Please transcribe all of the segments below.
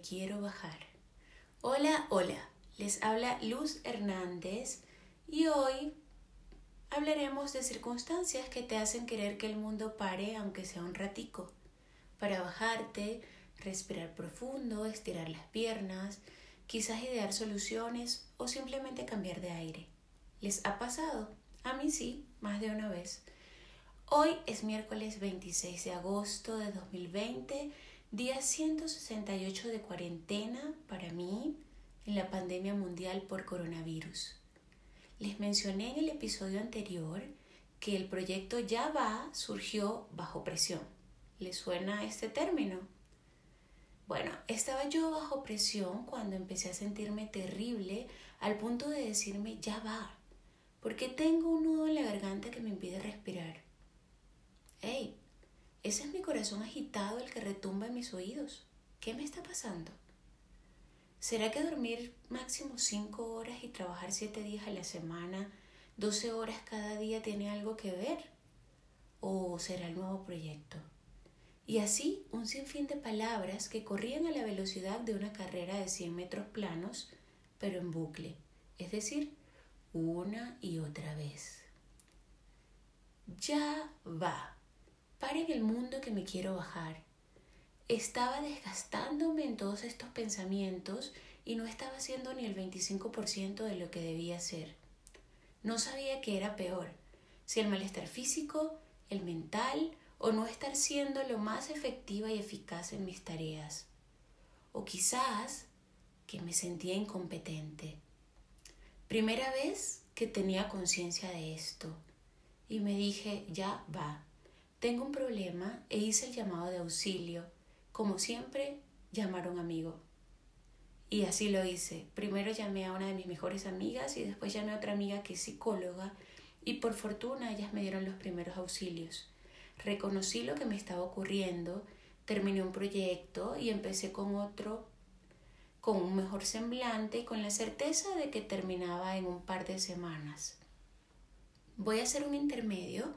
quiero bajar. Hola, hola, les habla Luz Hernández y hoy hablaremos de circunstancias que te hacen querer que el mundo pare aunque sea un ratico, para bajarte, respirar profundo, estirar las piernas, quizás idear soluciones o simplemente cambiar de aire. ¿Les ha pasado? A mí sí, más de una vez. Hoy es miércoles 26 de agosto de 2020 Día 168 de cuarentena para mí en la pandemia mundial por coronavirus. Les mencioné en el episodio anterior que el proyecto Ya va surgió bajo presión. ¿Les suena este término? Bueno, estaba yo bajo presión cuando empecé a sentirme terrible al punto de decirme ya va, porque tengo un nudo en la garganta que me impide respirar. ¡Hey! Ese es mi corazón agitado el que retumba en mis oídos. ¿Qué me está pasando? ¿Será que dormir máximo cinco horas y trabajar siete días a la semana, doce horas cada día tiene algo que ver? ¿O será el nuevo proyecto? Y así un sinfín de palabras que corrían a la velocidad de una carrera de 100 metros planos, pero en bucle, es decir, una y otra vez. Ya va en el mundo que me quiero bajar. Estaba desgastándome en todos estos pensamientos y no estaba haciendo ni el 25% de lo que debía ser. No sabía qué era peor, si el malestar físico, el mental o no estar siendo lo más efectiva y eficaz en mis tareas. O quizás que me sentía incompetente. Primera vez que tenía conciencia de esto y me dije, ya va, tengo un problema e hice el llamado de auxilio. Como siempre, llamar a un amigo. Y así lo hice. Primero llamé a una de mis mejores amigas y después llamé a otra amiga que es psicóloga y por fortuna ellas me dieron los primeros auxilios. Reconocí lo que me estaba ocurriendo, terminé un proyecto y empecé con otro con un mejor semblante y con la certeza de que terminaba en un par de semanas. Voy a hacer un intermedio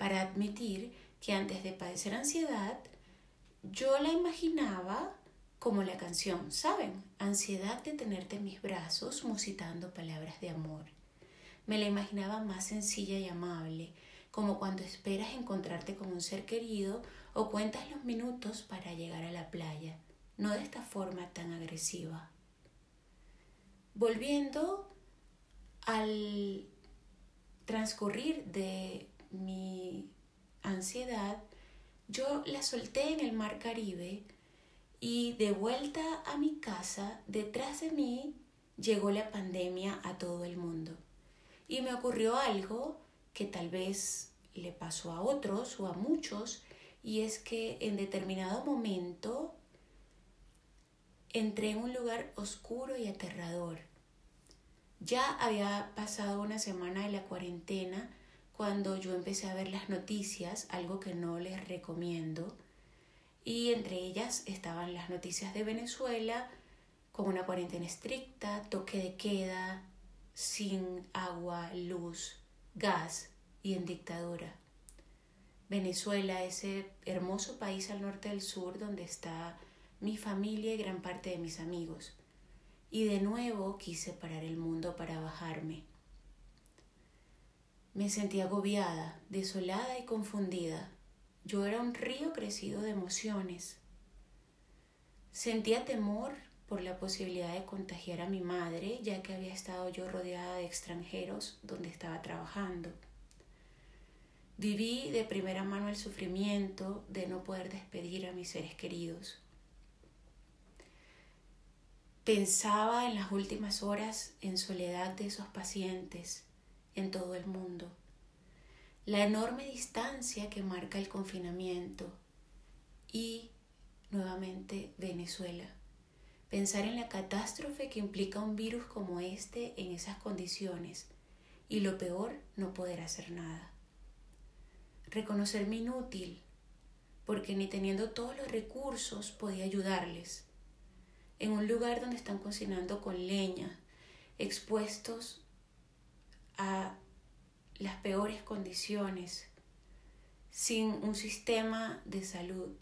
para admitir que antes de padecer ansiedad, yo la imaginaba como la canción, ¿saben? Ansiedad de tenerte en mis brazos musitando palabras de amor. Me la imaginaba más sencilla y amable, como cuando esperas encontrarte con un ser querido o cuentas los minutos para llegar a la playa, no de esta forma tan agresiva. Volviendo al transcurrir de mi ansiedad, yo la solté en el mar Caribe y de vuelta a mi casa, detrás de mí, llegó la pandemia a todo el mundo. Y me ocurrió algo que tal vez le pasó a otros o a muchos, y es que en determinado momento entré en un lugar oscuro y aterrador. Ya había pasado una semana de la cuarentena cuando yo empecé a ver las noticias, algo que no les recomiendo, y entre ellas estaban las noticias de Venezuela con una cuarentena estricta, toque de queda, sin agua, luz, gas y en dictadura. Venezuela, ese hermoso país al norte del sur donde está mi familia y gran parte de mis amigos. Y de nuevo quise parar el mundo para bajarme. Me sentí agobiada, desolada y confundida. Yo era un río crecido de emociones. Sentía temor por la posibilidad de contagiar a mi madre, ya que había estado yo rodeada de extranjeros donde estaba trabajando. Viví de primera mano el sufrimiento de no poder despedir a mis seres queridos. Pensaba en las últimas horas en soledad de esos pacientes en todo el mundo. La enorme distancia que marca el confinamiento y nuevamente Venezuela. Pensar en la catástrofe que implica un virus como este en esas condiciones y lo peor, no poder hacer nada. Reconocerme inútil porque ni teniendo todos los recursos podía ayudarles. En un lugar donde están cocinando con leña, expuestos a las peores condiciones, sin un sistema de salud,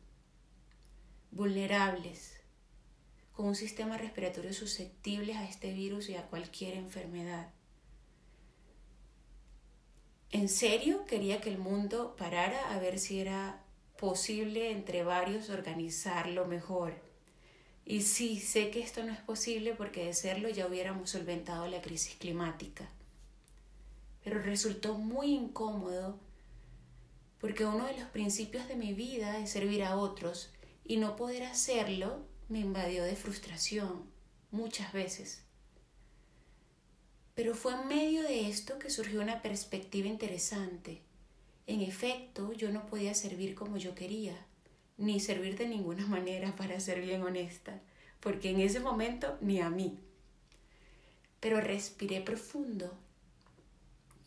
vulnerables, con un sistema respiratorio susceptible a este virus y a cualquier enfermedad. En serio quería que el mundo parara a ver si era posible entre varios organizarlo mejor. Y sí, sé que esto no es posible porque de serlo ya hubiéramos solventado la crisis climática. Pero resultó muy incómodo porque uno de los principios de mi vida es servir a otros y no poder hacerlo me invadió de frustración muchas veces. Pero fue en medio de esto que surgió una perspectiva interesante. En efecto, yo no podía servir como yo quería, ni servir de ninguna manera para ser bien honesta, porque en ese momento ni a mí. Pero respiré profundo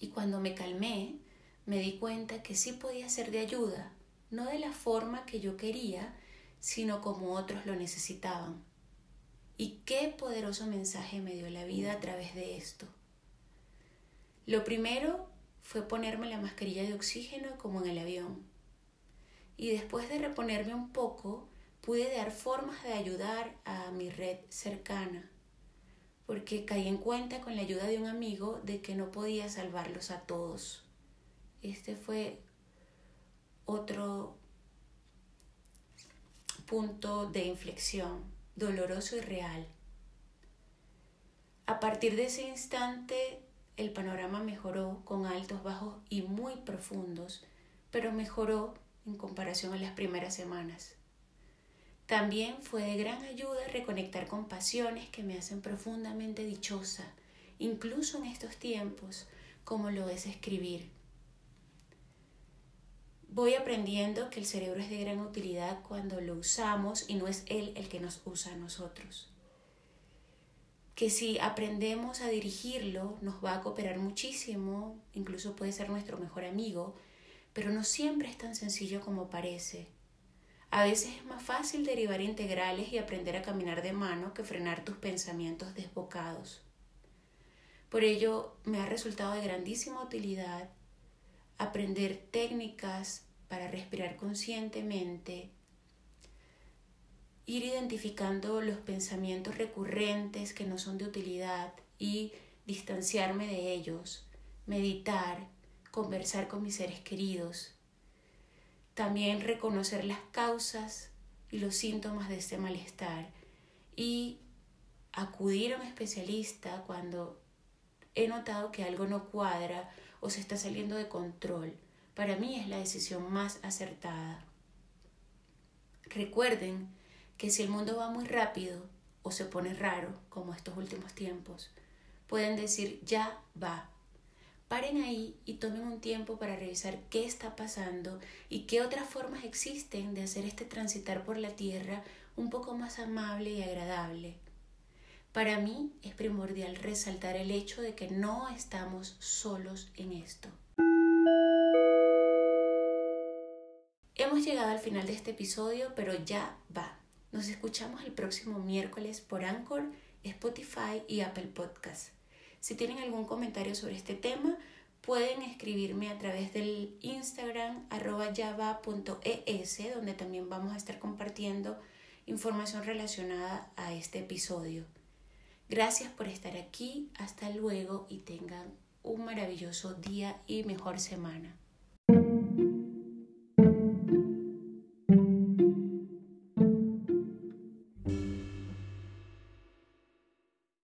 y cuando me calmé, me di cuenta que sí podía ser de ayuda, no de la forma que yo quería, sino como otros lo necesitaban. Y qué poderoso mensaje me dio la vida a través de esto. Lo primero fue ponerme la mascarilla de oxígeno como en el avión. Y después de reponerme un poco, pude dar formas de ayudar a mi red cercana, porque caí en cuenta con la ayuda de un amigo de que no podía salvarlos a todos. Este fue otro punto de inflexión, doloroso y real. A partir de ese instante el panorama mejoró con altos, bajos y muy profundos, pero mejoró en comparación a las primeras semanas. También fue de gran ayuda reconectar con pasiones que me hacen profundamente dichosa, incluso en estos tiempos, como lo es escribir. Voy aprendiendo que el cerebro es de gran utilidad cuando lo usamos y no es él el que nos usa a nosotros que si aprendemos a dirigirlo nos va a cooperar muchísimo, incluso puede ser nuestro mejor amigo, pero no siempre es tan sencillo como parece. A veces es más fácil derivar integrales y aprender a caminar de mano que frenar tus pensamientos desbocados. Por ello, me ha resultado de grandísima utilidad aprender técnicas para respirar conscientemente, ir identificando los pensamientos recurrentes que no son de utilidad y distanciarme de ellos, meditar, conversar con mis seres queridos. También reconocer las causas y los síntomas de este malestar y acudir a un especialista cuando he notado que algo no cuadra o se está saliendo de control. Para mí es la decisión más acertada. Recuerden que si el mundo va muy rápido o se pone raro, como estos últimos tiempos, pueden decir ya va. Paren ahí y tomen un tiempo para revisar qué está pasando y qué otras formas existen de hacer este transitar por la tierra un poco más amable y agradable. Para mí es primordial resaltar el hecho de que no estamos solos en esto. Hemos llegado al final de este episodio, pero ya va. Nos escuchamos el próximo miércoles por Anchor, Spotify y Apple Podcast. Si tienen algún comentario sobre este tema, pueden escribirme a través del Instagram arroba java.es, donde también vamos a estar compartiendo información relacionada a este episodio. Gracias por estar aquí, hasta luego y tengan un maravilloso día y mejor semana.